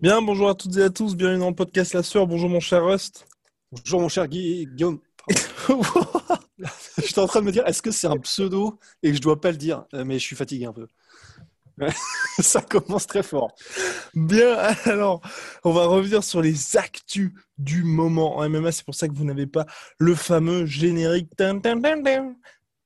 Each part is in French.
Bien, bonjour à toutes et à tous, bienvenue dans le podcast La Sœur. Bonjour mon cher Rust. Bonjour mon cher Guy- Guillaume. J'étais en train de me dire, est-ce que c'est un pseudo et que je dois pas le dire Euh, Mais je suis fatigué un peu. Ça commence très fort. Bien, alors, on va revenir sur les actus du moment en MMA. C'est pour ça que vous n'avez pas le fameux générique.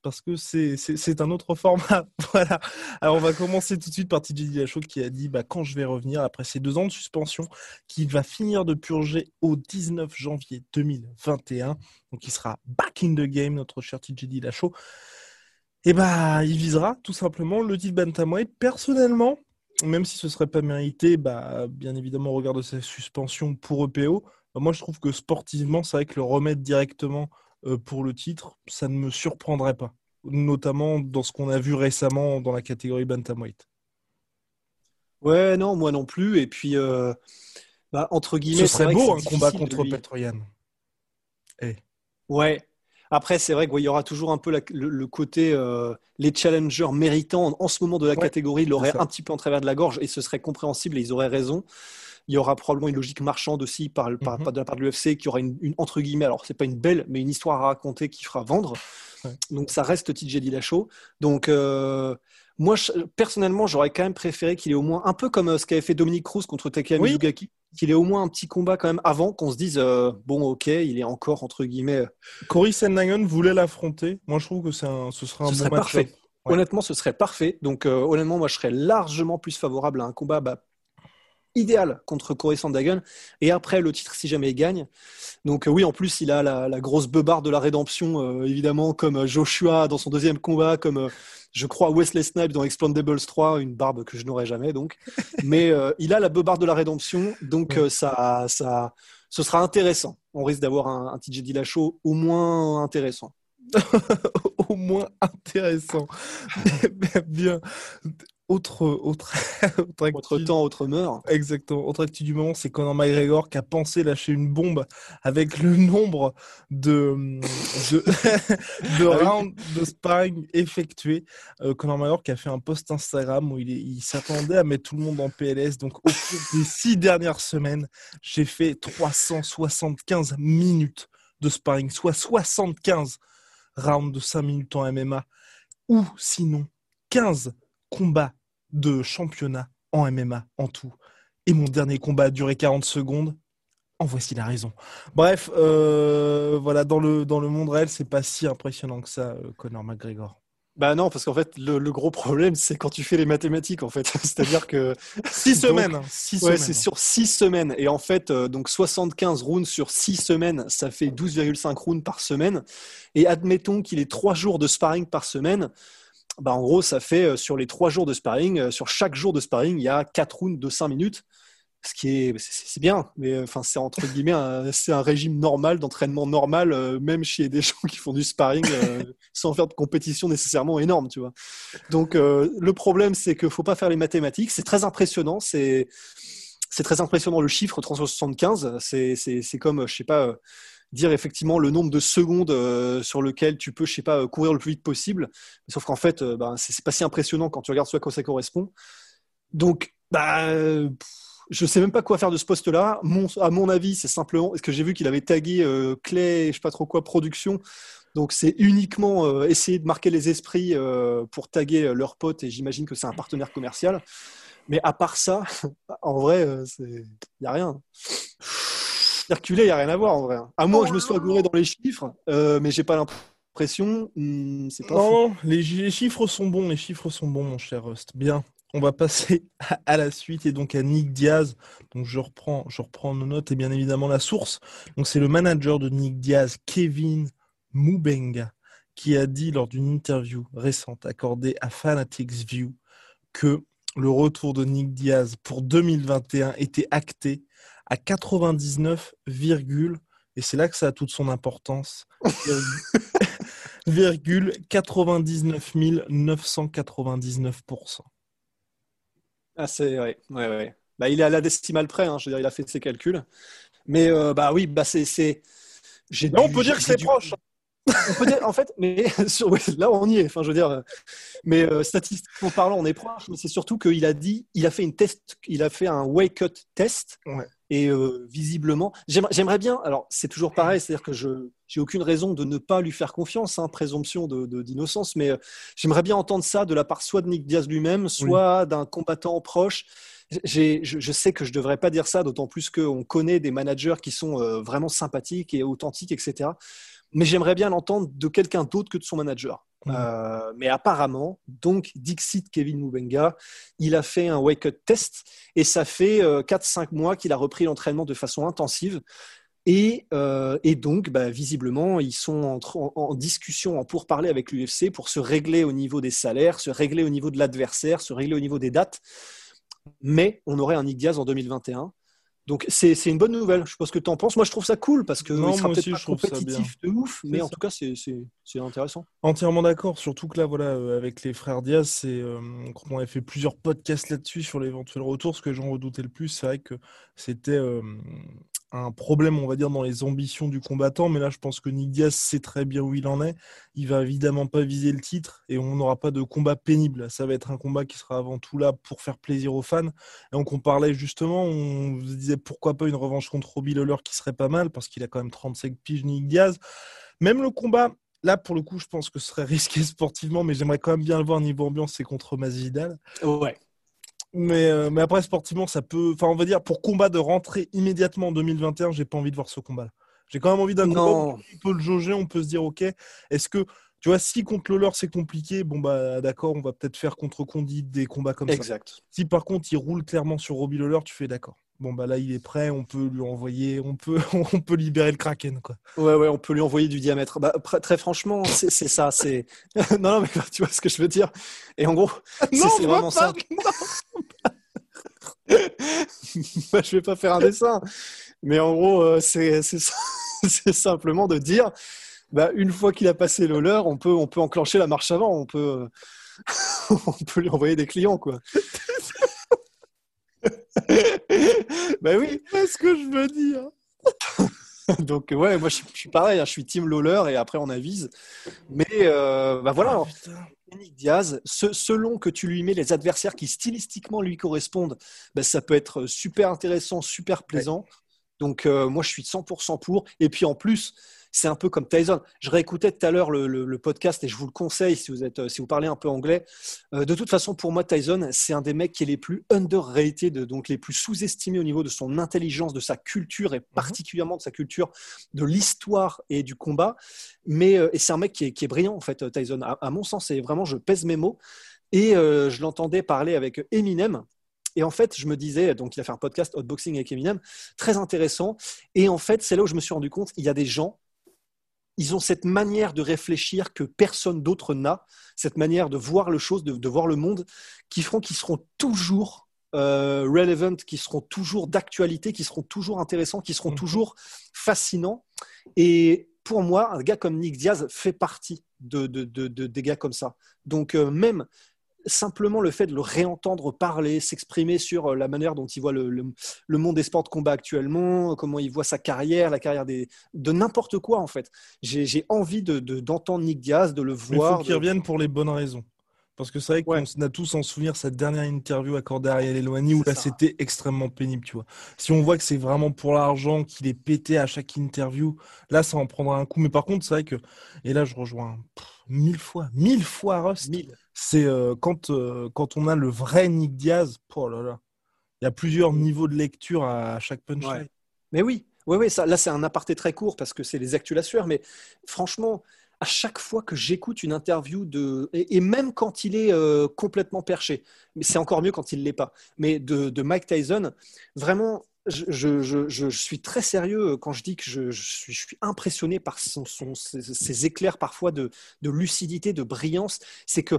Parce que c'est- un autre format. Voilà. Alors, on va commencer tout de suite par TJ Dillashaw qui a dit bah, quand je vais revenir après ces deux ans de suspension, qu'il va finir de purger au 19 janvier 2021. Donc, il sera back in the game, notre cher TJ Dillashaw. Et bah, il visera tout simplement le titre Bantamweight. Personnellement, même si ce serait pas mérité, bah, bien évidemment, au regard de sa suspension pour EPO, bah, moi je trouve que sportivement, c'est vrai que le remettre directement pour le titre, ça ne me surprendrait pas. Notamment dans ce qu'on a vu récemment dans la catégorie Bantamweight. Ouais, non, moi non plus. Et puis, euh, bah, entre guillemets, Ce serait beau un combat contre Petroyan. Ouais. Après, c'est vrai qu'il y aura toujours un peu la- le, le côté euh, les challengers méritants en ce moment de la Ouais, catégorie l'auraient un petit peu en travers de la gorge et ce serait compréhensible et ils auraient raison. Il y aura probablement une logique marchande aussi par, par- Mhm. de la part de l'UFC qui aura une, une- entre guillemets, alors c'est pas une belle, mais une histoire à raconter qui fera vendre. Ouais. Donc ça reste TJ Dillashaw. Donc euh, moi je- personnellement j'aurais quand même préféré qu'il ait au moins un peu comme euh, ce qu'avait fait Dominique Cruz contre Takeya Oui. Mizugaki, qu'il ait au moins un petit combat quand même avant qu'on se dise euh, bon ok il est encore entre guillemets Cory Sandhagen voulait l'affronter. Moi je trouve que un, ce serait un ce bon serait match. parfait. Ouais. Honnêtement, ce serait parfait. Donc, honnêtement, moi, je serais largement plus favorable à un combat bah, idéal contre Corey Sandhagen. Et après, le titre, si jamais il gagne. Donc, euh, oui, en plus, il a la, la grosse beubarde de la rédemption, euh, évidemment, comme euh, Joshua dans son deuxième combat, comme euh, je crois Wesley Snipes dans Explodables 3, une barbe que je n'aurai jamais, donc. Mais il a la beubarde de la rédemption. Donc, Ouais. ça, ça, ce sera intéressant. On risque d'avoir un, un TJ Dillashaw au moins intéressant. Au moins intéressant. Bien. Autre, autre, autre actu- Autre temps, autre meurt. Exactement. Autre actu du moment, c'est Conor McGregor qui a pensé lâcher une bombe avec le nombre de, de, rounds de sparring effectués. Euh, Conor McGregor qui a fait un post Instagram où il, il s'attendait à mettre tout le monde en PLS. Donc, au cours des six dernières semaines, j'ai fait 375 minutes de sparring, soit 75 rounds de 5 minutes en MMA, ou sinon 15 combats de championnat en MMA en tout. Et mon dernier combat a duré 40 secondes. En voici la raison. Bref, euh, voilà, dans le, dans le monde réel, c'est pas si impressionnant que ça, euh, Conor McGregor. Bah non, parce qu'en fait, le, le gros problème, c'est quand tu fais les mathématiques, en fait. C'est-à-dire que. Six Donc, semaines, hein, six Ouais, c'est sur 6 semaines. Et en fait, euh, donc 75 rounds sur 6 semaines, ça fait 12,5 rounds par semaine. Et admettons qu'il ait 3 jours de sparring par semaine. Bah en gros, ça fait euh, sur les 3 jours de sparring, euh, sur chaque jour de sparring, il y a 4 rounds de 5 minutes. Ce qui est, c'est bien, mais euh, enfin, c'est entre guillemets, un- c'est un régime normal, d'entraînement normal, même chez des gens qui font du sparring sans faire de compétition nécessairement énorme, tu vois. Donc, le problème, c'est qu'il faut pas faire les mathématiques. C'est très impressionnant. C'est c'est très impressionnant le chiffre 375. C'est comme, je sais pas, dire effectivement le nombre de secondes euh, sur lequel tu peux, je sais pas, euh, courir le plus vite possible. Sauf qu'en fait, euh, ben, c'est pas si impressionnant quand tu regardes ce à quoi ça correspond. Donc, bah, euh, je sais même pas quoi faire de ce poste-là. Mon, à mon avis, c'est simplement parce que j'ai vu qu'il avait tagué euh, Clay, je sais pas trop quoi, production. Donc c'est uniquement euh, essayer de marquer les esprits euh, pour taguer euh, leurs potes et j'imagine que c'est un partenaire commercial. Mais à part ça, en vrai, il n'y a rien. Circuler, il n'y a rien à voir en vrai. À moins que je me sois gouré dans les chiffres, euh, mais j'ai pas l'impression. hmm, c'est pas. Non, non, les, les chiffres sont bons, les chiffres sont bons, mon cher Rust. Bien. on va passer à, la suite et donc à Nick Diaz. Donc je reprends, je reprends nos notes et bien évidemment la source. Donc c'est le manager de Nick Diaz, Kevin Mubenga, qui a dit lors d'une interview récente accordée à Fanatics View que le retour de Nick Diaz pour 2021 était acté à 99, et c'est là que ça a toute son importance, 99 999%. Ah, c'est ouais, ouais, ouais. Bah, il est à la décimale près, hein, je veux dire, il a fait ses calculs. Mais euh, bah oui, bah c'est. on peut dire que c'est proche. en fait, mais là on y est. Enfin, je veux dire, mais euh, statistiquement parlant, on est proche. Mais c'est surtout qu'il a dit, il a fait une test, il a fait un wake up test. Et euh, visiblement, j'aimerais bien. Alors, c'est toujours pareil, c'est-à-dire que je j'ai aucune raison de ne pas lui faire confiance, hein, présomption de, d'innocence, mais euh, j'aimerais bien entendre ça de la part soit de Nick Diaz lui-même, soit d'un combattant proche. Je, je, sais que je devrais pas dire ça, d'autant plus qu'on connaît des managers qui sont vraiment sympathiques et authentiques, etc mais j'aimerais bien l'entendre de quelqu'un d'autre que de son manager. Mmh. Euh, mais apparemment, donc Dixit Kevin Mubenga, il a fait un wake-up test et ça fait 4-5 euh, mois qu'il a repris l'entraînement de façon intensive. Et, euh, et donc, bah, visiblement, ils sont en, en, discussion, en pourparler avec l'UFC pour se régler au niveau des salaires, se régler au niveau de l'adversaire, se régler au niveau des dates. Mais on aurait un Nick Diaz en 2021 donc c'est une bonne nouvelle. Je sais pas ce que tu en penses. Moi, je trouve ça cool parce que non, sera peut-être pas compétitif de ouf, mais en tout cas, c'est intéressant. Entièrement d'accord. Surtout que là, voilà, euh, avec les frères Diaz, c'est euh, on avait fait plusieurs podcasts là-dessus sur l'éventuel retour. Ce que j'en redoutais le plus, c'est vrai que c'était euh, un problème, on va dire, dans les ambitions du combattant. Mais là, je pense que Nick Diaz sait très bien où il en est. Il va évidemment pas viser le titre et on n'aura pas de combat pénible. Ça va être un combat qui sera avant tout là pour faire plaisir aux fans. Et donc, on parlait justement, on disait pourquoi pas une revanche contre Robbie Lawler qui serait pas mal parce qu'il a quand même 35 piges, Nick Diaz. Même le combat, Là, pour le coup, je pense que ce serait risqué sportivement, mais j'aimerais quand même bien le voir niveau ambiance, c'est contre Masvidal. Ouais. Mais, euh, mais après, sportivement, ça peut. Enfin, on va dire, pour combat de rentrer immédiatement en 2021, j'ai pas envie de voir ce combat-là. J'ai quand même envie d'un combat on peut le jauger, on peut se dire, ok, est-ce que, tu vois, si contre Lawler c'est compliqué, bon, bah d'accord, on va peut-être faire contre Condit des combats comme ça. Exact. Si par contre, il roule clairement sur Robbie Lawler, tu fais d'accord bon bah là il est prêt, on peut lui envoyer, on peut, on peut libérer le kraken quoi. Ouais ouais, on peut lui envoyer du diamètre. Bah, très franchement, c'est ça, c'est non non mais tu vois ce que je veux dire. Et en gros, c'est vraiment ça. bah, je vais pas faire un dessin, mais en gros euh, c'est c'est simplement de dire, bah, une fois qu'il a passé le leur, on peut on peut enclencher la marche avant, on peut on peut lui envoyer des clients quoi. Ben oui. C'est ce que je veux dire. Donc ouais, moi je, suis pareil, hein, je suis team Lawler et après on avise. Mais euh, bah voilà, oh, Diaz, selon que tu lui mets les adversaires qui stylistiquement lui correspondent, bah, ça peut être super intéressant, super plaisant. Donc euh, moi je suis 100% pour. Et puis en plus, c'est un peu comme Tyson. Je réécoutais tout à l'heure le, podcast et je vous le conseille si vous, êtes, euh, si vous parlez un peu anglais. Euh, de toute façon, pour moi, Tyson, c'est un des mecs qui est les plus underrated, donc les plus sous-estimés au niveau de son intelligence, de sa culture et mhm. particulièrement de sa culture de l'histoire et du combat. Mais euh, c'est un mec qui est, qui est, brillant, en fait, Tyson. À, mon sens, et vraiment, je pèse mes mots. Et je l'entendais parler avec Eminem, et en fait, je me disais, donc il a fait un podcast Hotboxing avec Eminem, très intéressant. Et en fait, c'est là où je me suis rendu compte, il y a des gens ils ont cette manière de réfléchir que personne d'autre n'a, cette manière de voir le chose, de, voir le monde, qui feront qu'ils seront toujours euh, relevant, qui seront toujours d'actualité, qui seront toujours intéressants, qui seront mhm. toujours fascinants. Et pour moi, un gars comme Nick Diaz fait partie de, des gars comme ça. Donc euh, même simplement le fait de le réentendre parler, s'exprimer sur euh, la manière dont il voit le, le, monde des sports de combat actuellement, comment il voit sa carrière, la carrière des, de n'importe quoi en fait. J'ai envie d'entendre de, d'entendre Nick Diaz, de le voir. Il faut qu'il revienne pour les bonnes raisons. Parce que c'est vrai qu'on a tous en souvenir cette dernière interview accordée à Ariel Eloigny où là c'était extrêmement pénible, tu vois. Si on voit que c'est vraiment pour l'argent, qu'il est pété à chaque interview, là ça en prendra un coup. Mais par contre, c'est vrai que, et là je rejoins mille fois, mille fois Rust. C'est euh, quand, euh, quand on a le vrai Nick Diaz, oh là là, il y a plusieurs niveaux de lecture à, chaque punchline. Mais oui, oui, oui, ça, là c'est un aparté très court parce que c'est les actuels à sueur, mais franchement, à chaque fois que j'écoute une interview de, et, même quand il est euh, complètement perché, mais c'est encore mieux quand il ne l'est pas, mais de, Mike Tyson, vraiment, je, suis très sérieux quand je dis que je, suis, impressionné par son, ses, éclairs parfois de, lucidité, de brillance. C'est que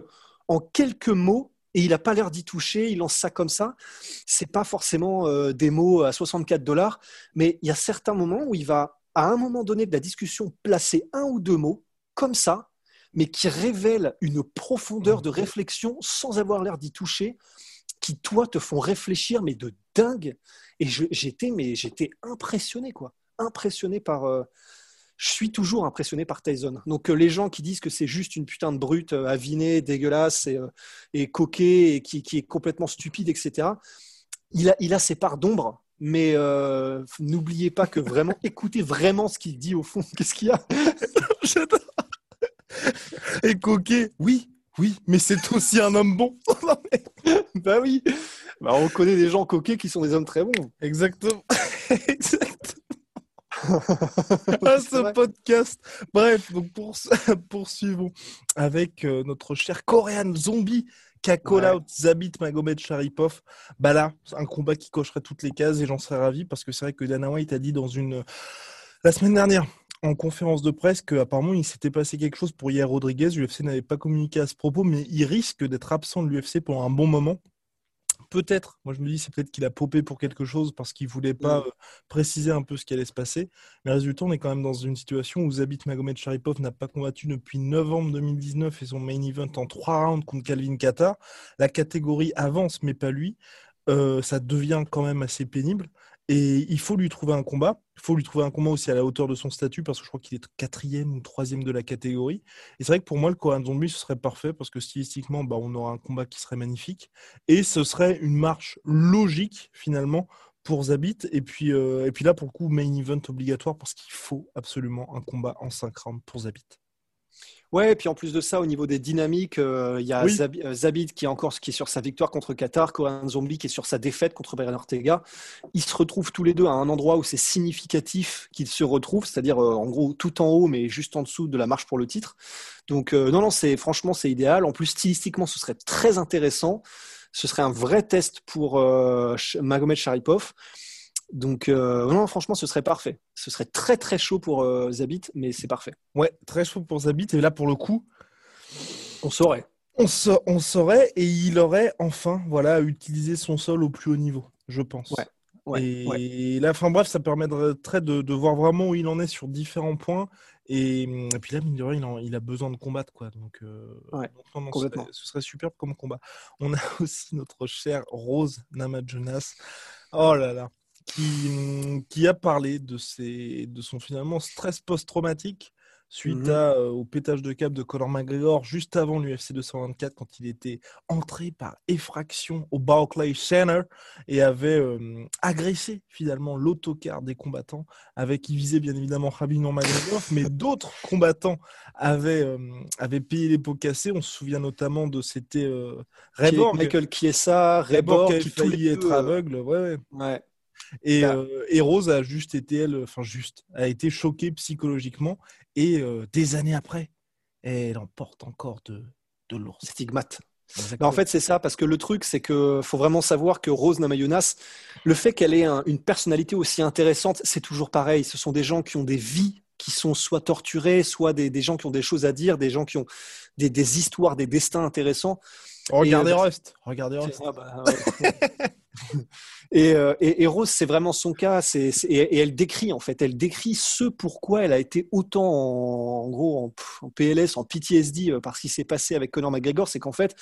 en quelques mots, et il n'a pas l'air d'y toucher, il lance ça comme ça. C'est pas forcément euh, des mots à 64 dollars, mais il y a certains moments où il va, à un moment donné de la discussion, placer un ou deux mots comme ça, mais qui révèlent une profondeur de réflexion sans avoir l'air d'y toucher, qui toi te font réfléchir, mais de dingue. Et j'étais, mais j'étais impressionné, quoi, impressionné par. Euh, je suis toujours impressionné par Tyson. Donc euh, les gens qui disent que c'est juste une putain de brute euh, avinée, dégueulasse et, et coquée et qui, est complètement stupide, etc. Il a, il a ses parts d'ombre, mais n'oubliez pas que vraiment, écoutez vraiment ce qu'il dit au fond. Qu'est-ce qu'il y a? Et coquet, oui, oui, mais c'est aussi un homme bon. bah oui. Bah, on connaît des gens coquets qui sont des hommes très bons. Exactement. Exactement. ah, ce podcast. Bref, donc pour, poursuivons avec euh, notre cher Korean Zombie qui a call out Zabit Magomed Sharipov. Bah là, un combat qui cocherait toutes les cases et j'en serais ravi parce que c'est vrai que Dana White a dit dans une la semaine dernière en conférence de presse qu'apparemment il s'était passé quelque chose pour Yair Rodriguez. L'UFC n'avait pas communiqué à ce propos, mais il risque d'être absent de l'UFC pendant un bon moment. Peut-être, moi je me dis, c'est peut-être qu'il a popé pour quelque chose parce qu'il voulait pas mm. euh, préciser un peu ce qui allait se passer. Mais résultat, on est quand même dans une situation où Zabit Magomed Sharipov n'a pas combattu depuis novembre 2019 et son main event en trois rounds contre Calvin Qatar. La catégorie avance, mais pas lui. Euh, ça devient quand même assez pénible. Et il faut lui trouver un combat. Il faut lui trouver un combat aussi à la hauteur de son statut parce que je crois qu'il est quatrième ou troisième de la catégorie. Et c'est vrai que pour moi, le Korean Zombie, ce serait parfait parce que stylistiquement, bah, on aura un combat qui serait magnifique. Et ce serait une marche logique finalement pour Zabit. Et puis, euh, et puis là, pour le coup, main event obligatoire parce qu'il faut absolument un combat en 5 rounds pour Zabit. Ouais, et puis en plus de ça, au niveau des dynamiques, euh, il y a euh, Zabid qui est encore qui est sur sa victoire contre Qatar, Korean Zombie qui est sur sa défaite contre Beren Ortega. Ils se retrouvent tous les deux à un endroit où c'est significatif qu'ils se retrouvent, c'est-à-dire euh, en gros tout en haut, mais juste en dessous de la marche pour le titre. Donc non, non, c'est franchement c'est idéal. En plus stylistiquement, ce serait très intéressant. Ce serait un vrai test pour Magomed Sharipov. Donc, euh, non, franchement, ce serait parfait. Ce serait très, très chaud pour euh, Zabit, mais c'est parfait. Ouais, très chaud pour Zabit. Et là, pour le coup, on saurait. On, on saurait et il aurait enfin voilà, utilisé son sol au plus haut niveau, je pense. Ouais. Ouais, et là, enfin bref, ça permettrait de, de, voir vraiment où il en est sur différents points. Et, puis là, mine de rien, il, a besoin de combattre, quoi. Donc, euh, complètement. Ce, serait, superbe comme combat. On a aussi notre chère Rose Namajunas. Oh là là qui, qui a parlé de, ses, de son finalement stress post-traumatique suite mmh à, euh, au pétage de câble de Conor McGregor juste avant l'UFC 224 quand il était entré par effraction au Barclays Center et avait euh, agressé finalement l'autocar des combattants avec qui visait bien évidemment Khabib McGregor mais d'autres combattants avaient, euh, avaient payé les pots cassés on se souvient notamment de c'était Michael Chiesa Reborg qui a failli être aveugle ouais, ouais. ouais. Et, bah. euh, Rose a juste été, elle, enfin juste, a été choquée psychologiquement. Et euh, des années après, elle en porte encore de, de lourds stigmates. En fait, c'est ça, parce que le truc, c'est qu'il faut vraiment savoir que Rose Namajunas, le fait qu'elle ait une personnalité aussi intéressante, c'est toujours pareil. Ce sont des gens qui ont des vies qui sont soit torturés, soit des, des gens qui ont des choses à dire, des gens qui ont des, des histoires, des destins intéressants. Regardez euh, Rust. Regardez Rust. Bah, et, Rose, c'est vraiment son cas. et, elle décrit, en fait, elle décrit ce pourquoi elle a été autant en, gros en, PLS, en PTSD euh, par ce qui s'est passé avec Conor McGregor. C'est qu'en fait,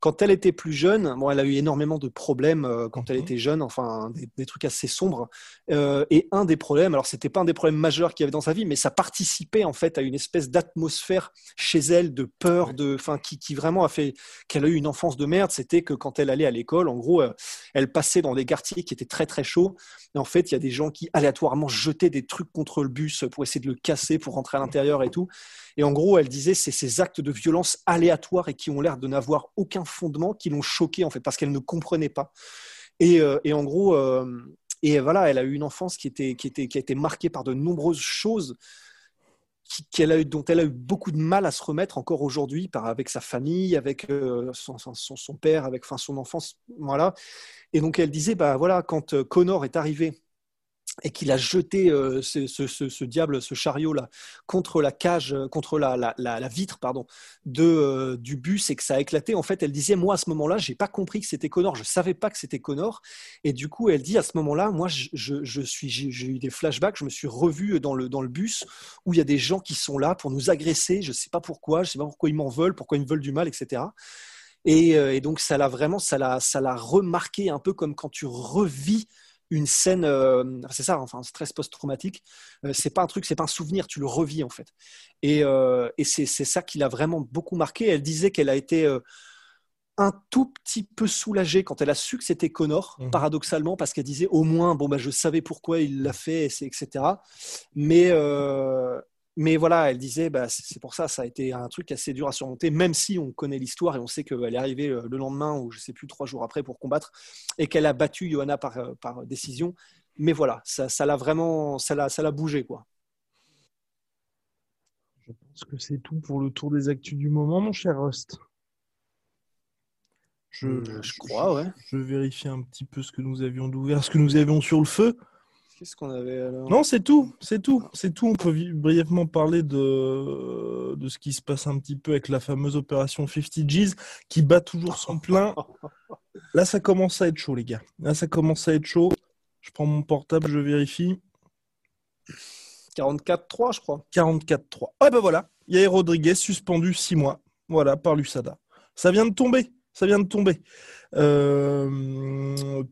quand elle était plus jeune, bon, elle a eu énormément de problèmes euh, quand elle mhm. était jeune, enfin des, trucs assez sombres. Euh, et un des problèmes, alors c'était pas un des problèmes majeurs qu'il y avait dans sa vie, mais ça participait en fait à une espèce d'atmosphère chez elle de peur, de, enfin qui, qui, vraiment a fait qu'elle a eu une enfance de merde. C'était que quand elle allait à l'école, en gros, euh, elle passait dans des quartiers qui étaient très très chauds. Et en fait, il y a des gens qui aléatoirement jetaient des trucs contre le bus pour essayer de le casser, pour rentrer à l'intérieur et tout. Et en gros, elle disait c'est ces actes de violence aléatoires et qui ont l'air de n'avoir aucun fondement qui l'ont choquée en fait parce qu'elle ne comprenait pas. Et, euh, en gros, euh, et voilà, elle a eu une enfance qui était qui était qui a été marquée par de nombreuses choses qu'elle a eu, dont elle a eu beaucoup de mal à se remettre encore aujourd'hui, avec sa famille, avec euh, son, père, avec son enfance, voilà. Et donc elle disait, bah voilà, quand Connor est arrivé et qu'il a jeté euh, ce, diable, ce chariot-là, contre la cage, euh, contre la, vitre pardon, de, euh, du bus et que ça a éclaté. En fait, elle disait, moi, à ce moment-là, j'ai pas compris que c'était Connor. Je savais pas que c'était Connor. Et du coup, elle dit, à ce moment-là, moi, je, suis, j'ai eu des flashbacks. Je me suis revu dans le, dans le bus où il y a des gens qui sont là pour nous agresser. Je sais pas pourquoi. Je sais pas pourquoi ils m'en veulent, pourquoi ils me veulent du mal, etc. Et, et donc, ça l'a vraiment, ça ça l'a remarqué un peu comme quand tu revis une scène, euh, c'est ça, enfin, stress post-traumatique, euh, c'est pas un truc, c'est pas un souvenir, tu le revis en fait. Et, euh, et c'est ça qui l'a vraiment beaucoup marqué. Elle disait qu'elle a été un tout petit peu soulagée quand elle a su que c'était Connor, mmh. paradoxalement, parce qu'elle disait au moins, bon, bah, je savais pourquoi il l'a fait, etc. Mais, mais voilà, elle disait, bah, c'est pour ça, ça a été un truc assez dur à surmonter, même si on connaît l'histoire et on sait qu'elle est arrivée euh, le lendemain ou je sais plus trois jours après pour combattre et qu'elle a battu Johanna par, euh, par décision. Mais voilà, ça l'a vraiment, ça l'a, ça l'a bougé quoi. Je pense que c'est tout pour le tour des actus du moment, mon cher Rust. Je, mmh, je, crois, ouais. Je vérifie un petit peu ce que nous avions d'ouvert, ce que nous avions sur le feu. Qu'est-ce qu'on avait alors? Non, c'est tout, c'est tout, c'est tout. On peut brièvement parler de, de ce qui se passe un petit peu avec la fameuse opération 50 G's qui bat toujours son plein. Là, ça commence à être chaud, les gars. Là, ça commence à être chaud. Je prends mon portable, je vérifie. 44-3, je crois. 44-3. Ah ben voilà, Yair Rodriguez suspendu 6 mois. Voilà, par l'USADA. Ça vient de tomber. Ça vient de tomber. Euh,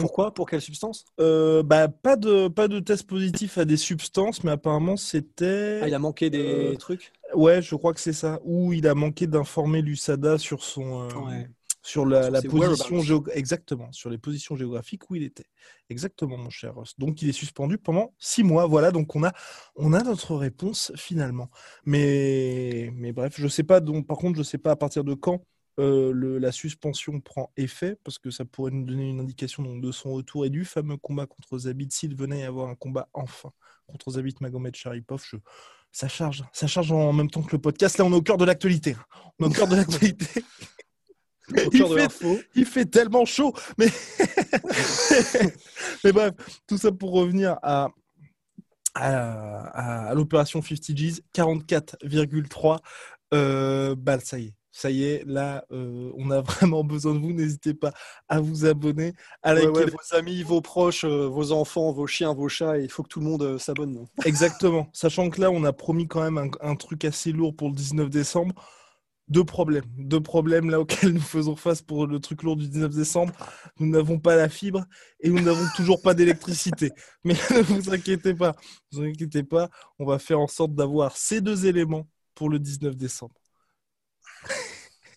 pourquoi? Pour quelle substance? Euh, bah, pas, de, pas de test positif à des substances, mais apparemment c'était. Ah, il a manqué des euh, trucs? Ouais, je crois que c'est ça. Ou il a manqué d'informer l'USADA sur son. Euh, sur la, position exactement. Sur les positions géographiques où il était. Exactement mon cher Ross. Donc il est suspendu pendant six mois. Voilà donc on a on a notre réponse finalement. Mais mais bref je sais pas donc par contre je sais pas à partir de quand euh, la suspension prend effet, parce que ça pourrait nous donner une indication donc, de son retour et du fameux combat contre Zabit, s'il venait y avoir un combat enfin contre Zabit Magomed Sharipov. Ça charge, ça charge en même temps que le podcast. Là, on est au cœur de l'actualité. On est au cœur de l'actualité. il, fait, il fait tellement chaud. Mais, mais bref, tout ça pour revenir à, à, l'opération 50 G's, 44,3 euh, bah, ça y est, ça y est, là, euh, on a vraiment besoin de vous. N'hésitez pas à vous abonner, à liker vos amis, vos proches, euh, vos enfants, vos chiens, vos chats. Il faut que tout le monde euh, s'abonne. Exactement. Sachant que là, on a promis quand même un, truc assez lourd pour le 19 décembre. Deux problèmes. Deux problèmes là auxquels nous faisons face pour le truc lourd du 19 décembre. Nous n'avons pas la fibre et nous n'avons toujours pas d'électricité. Mais ne vous inquiétez pas. Ne vous inquiétez pas. On va faire en sorte d'avoir ces deux éléments pour le 19 décembre.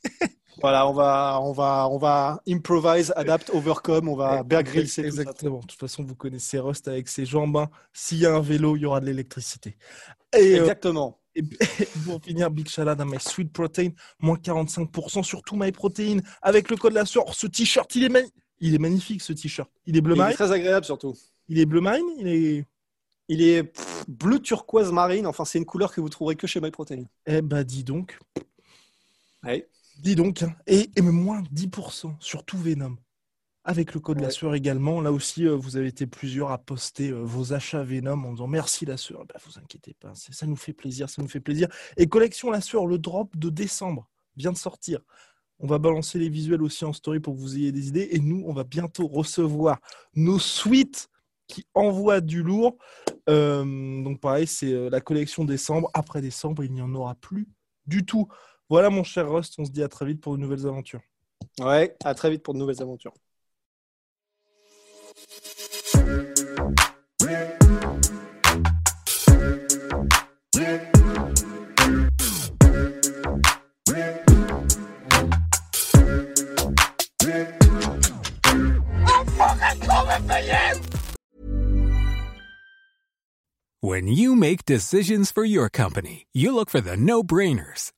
Voilà, on va, on va, on va improvise, adapt, overcome, on va Bear Exactement. De toute façon, vous connaissez Rust avec ses jambes. Hein. S'il y a un vélo, il y aura de l'électricité. Euh, Exactement. et, pour finir, Big Shalad à My Sweet Protein, moins 45% sur tout My Protein avec le code la source. Ce t-shirt, il est, il est magnifique ce t-shirt. Il est bleu marine. très agréable surtout. Il est bleu marine. Il est. Il est bleu turquoise marine. Enfin, c'est une couleur que vous trouverez que chez My Protein. Eh bah, dis donc. Ouais. Dis donc, et, et moins 10% sur tout Venom. Avec le code la sueur également. Là aussi, euh, vous avez été plusieurs à poster euh, vos achats Venom en disant merci la sueur. Bah, vous inquiétez pas, ça nous fait plaisir, ça nous fait plaisir. Et collection la sueur, le drop de décembre vient de sortir. On va balancer les visuels aussi en story pour que vous ayez des idées. Et nous, on va bientôt recevoir nos suites qui envoient du lourd. Euh, donc pareil, c'est la collection décembre. Après décembre, il n'y en aura plus du tout. Voilà, mon cher Rust, on se dit à très vite pour de nouvelles aventures. Ouais, à très vite pour de nouvelles aventures. When you make decisions for your company, you look for the no-brainers.